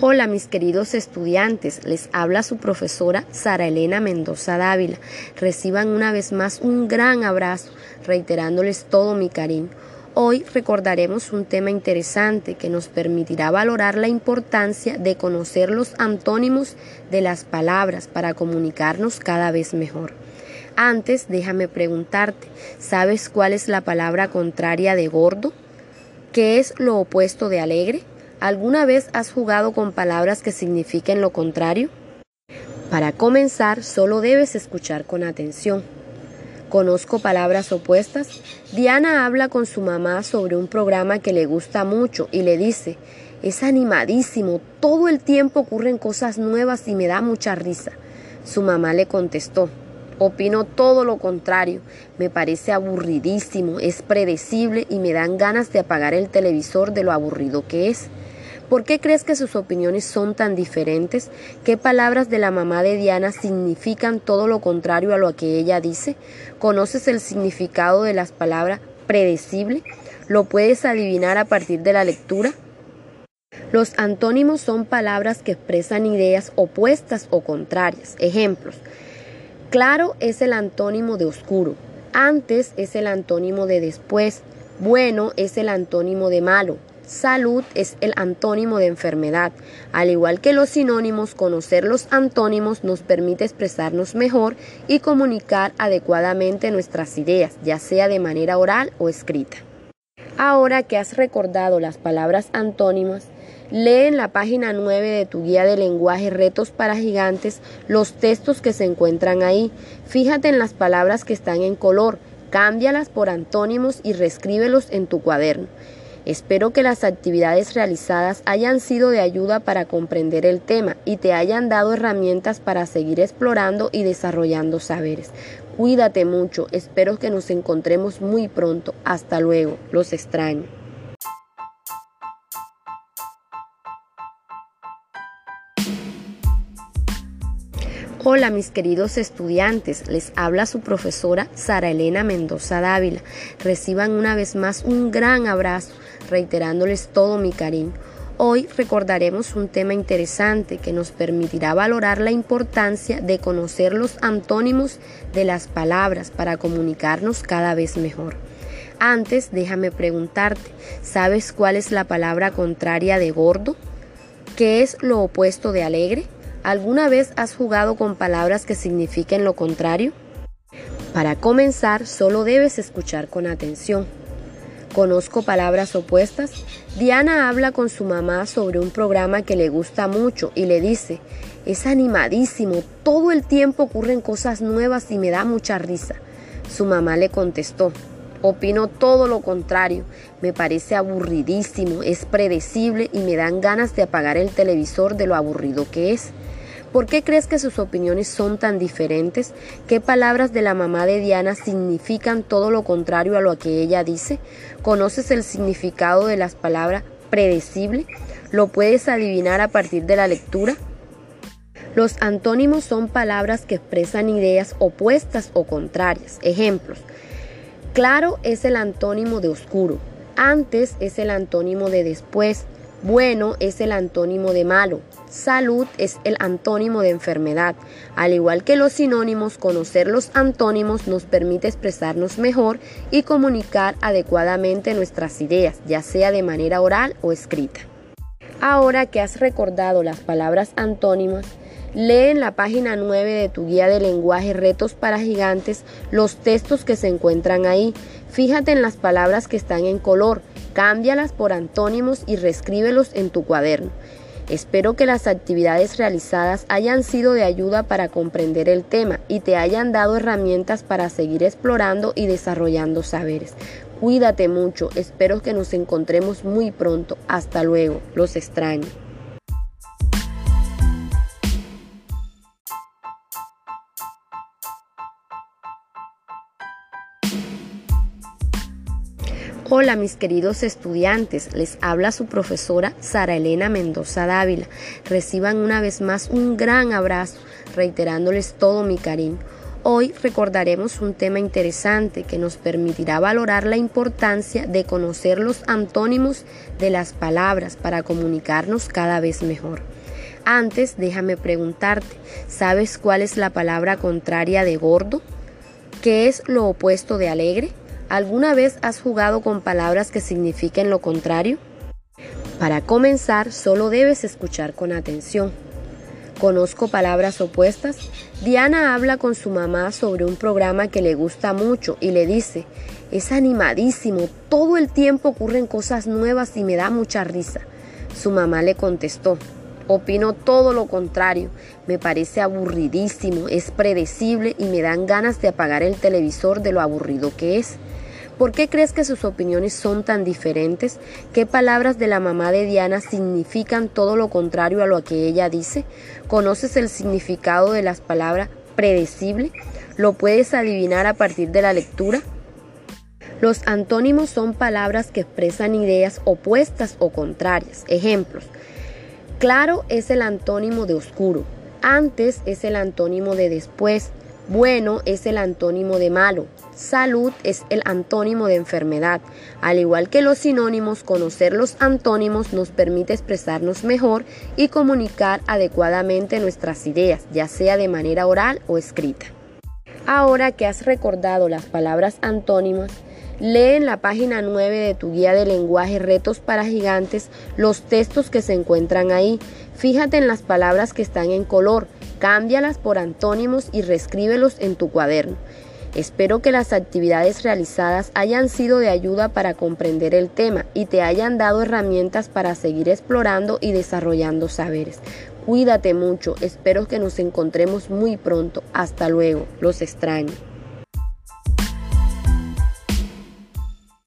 Hola mis queridos estudiantes, les habla su profesora Sara Elena Mendoza Dávila. Reciban una vez más un gran abrazo, reiterándoles todo mi cariño. Hoy recordaremos un tema interesante que nos permitirá valorar la importancia de conocer los antónimos de las palabras para comunicarnos cada vez mejor. Antes, déjame preguntarte, ¿sabes cuál es la palabra contraria de gordo? ¿Qué es lo opuesto de alegre? ¿Alguna vez has jugado con palabras que signifiquen lo contrario? Para comenzar, solo debes escuchar con atención. Conozco palabras opuestas. Diana habla con su mamá sobre un programa que le gusta mucho y le dice, es animadísimo, todo el tiempo ocurren cosas nuevas y me da mucha risa. Su mamá le contestó, Opino todo lo contrario. Me parece aburridísimo, es predecible y me dan ganas de apagar el televisor de lo aburrido que es. ¿Por qué crees que sus opiniones son tan diferentes? ¿Qué palabras de la mamá de Diana significan todo lo contrario a lo que ella dice? ¿Conoces el significado de las palabras predecible? ¿Lo puedes adivinar a partir de la lectura? Los antónimos son palabras que expresan ideas opuestas o contrarias. Ejemplos. Claro es el antónimo de oscuro. Antes es el antónimo de después. Bueno es el antónimo de malo. Salud es el antónimo de enfermedad. Al igual que los sinónimos, conocer los antónimos nos permite expresarnos mejor y comunicar adecuadamente nuestras ideas, ya sea de manera oral o escrita. Ahora que has recordado las palabras antónimas, Lee en la página 9 de tu guía de lenguaje Retos para Gigantes los textos que se encuentran ahí. Fíjate en las palabras que están en color, cámbialas por antónimos y reescríbelos en tu cuaderno. Espero que las actividades realizadas hayan sido de ayuda para comprender el tema y te hayan dado herramientas para seguir explorando y desarrollando saberes. Cuídate mucho, espero que nos encontremos muy pronto. Hasta luego, los extraño. Hola mis queridos estudiantes, les habla su profesora Sara Elena Mendoza Dávila. Reciban una vez más un gran abrazo, reiterándoles todo mi cariño. Hoy recordaremos un tema interesante que nos permitirá valorar la importancia de conocer los antónimos de las palabras para comunicarnos cada vez mejor. Antes, déjame preguntarte, ¿sabes cuál es la palabra contraria de gordo? ¿Qué es lo opuesto de alegre? ¿Alguna vez has jugado con palabras que signifiquen lo contrario? Para comenzar, solo debes escuchar con atención. Conozco palabras opuestas. Diana habla con su mamá sobre un programa que le gusta mucho y le dice, es animadísimo, todo el tiempo ocurren cosas nuevas y me da mucha risa. Su mamá le contestó, opino todo lo contrario, me parece aburridísimo, es predecible y me dan ganas de apagar el televisor de lo aburrido que es. ¿Por qué crees que sus opiniones son tan diferentes? ¿Qué palabras de la mamá de Diana significan todo lo contrario a lo que ella dice? ¿Conoces el significado de las palabras predecible? ¿Lo puedes adivinar a partir de la lectura? Los antónimos son palabras que expresan ideas opuestas o contrarias. Ejemplos. Claro es el antónimo de oscuro. Antes es el antónimo de después. Bueno es el antónimo de malo. Salud es el antónimo de enfermedad. Al igual que los sinónimos, conocer los antónimos nos permite expresarnos mejor y comunicar adecuadamente nuestras ideas, ya sea de manera oral o escrita. Ahora que has recordado las palabras antónimas, lee en la página 9 de tu guía de lenguaje Retos para Gigantes los textos que se encuentran ahí. Fíjate en las palabras que están en color Cámbialas por antónimos y reescríbelos en tu cuaderno. Espero que las actividades realizadas hayan sido de ayuda para comprender el tema y te hayan dado herramientas para seguir explorando y desarrollando saberes. Cuídate mucho, espero que nos encontremos muy pronto. Hasta luego, los extraño. Hola mis queridos estudiantes, les habla su profesora Sara Elena Mendoza Dávila. Reciban una vez más un gran abrazo, reiterándoles todo mi cariño. Hoy recordaremos un tema interesante que nos permitirá valorar la importancia de conocer los antónimos de las palabras para comunicarnos cada vez mejor. Antes, déjame preguntarte, ¿sabes cuál es la palabra contraria de gordo? ¿Qué es lo opuesto de alegre? ¿Alguna vez has jugado con palabras que signifiquen lo contrario? Para comenzar, solo debes escuchar con atención. Conozco palabras opuestas. Diana habla con su mamá sobre un programa que le gusta mucho y le dice, es animadísimo, todo el tiempo ocurren cosas nuevas y me da mucha risa. Su mamá le contestó, opino todo lo contrario, me parece aburridísimo, es predecible y me dan ganas de apagar el televisor de lo aburrido que es. ¿Por qué crees que sus opiniones son tan diferentes? ¿Qué palabras de la mamá de Diana significan todo lo contrario a lo que ella dice? ¿Conoces el significado de las palabras predecible? ¿Lo puedes adivinar a partir de la lectura? Los antónimos son palabras que expresan ideas opuestas o contrarias. Ejemplos. Claro es el antónimo de oscuro. Antes es el antónimo de después. Bueno es el antónimo de malo. Salud es el antónimo de enfermedad. Al igual que los sinónimos, conocer los antónimos nos permite expresarnos mejor y comunicar adecuadamente nuestras ideas, ya sea de manera oral o escrita. Ahora que has recordado las palabras antónimas, lee en la página 9 de tu guía de lenguaje Retos para Gigantes los textos que se encuentran ahí. Fíjate en las palabras que están en color Cámbialas por antónimos y reescríbelos en tu cuaderno. Espero que las actividades realizadas hayan sido de ayuda para comprender el tema y te hayan dado herramientas para seguir explorando y desarrollando saberes. Cuídate mucho, espero que nos encontremos muy pronto. Hasta luego, los extraño.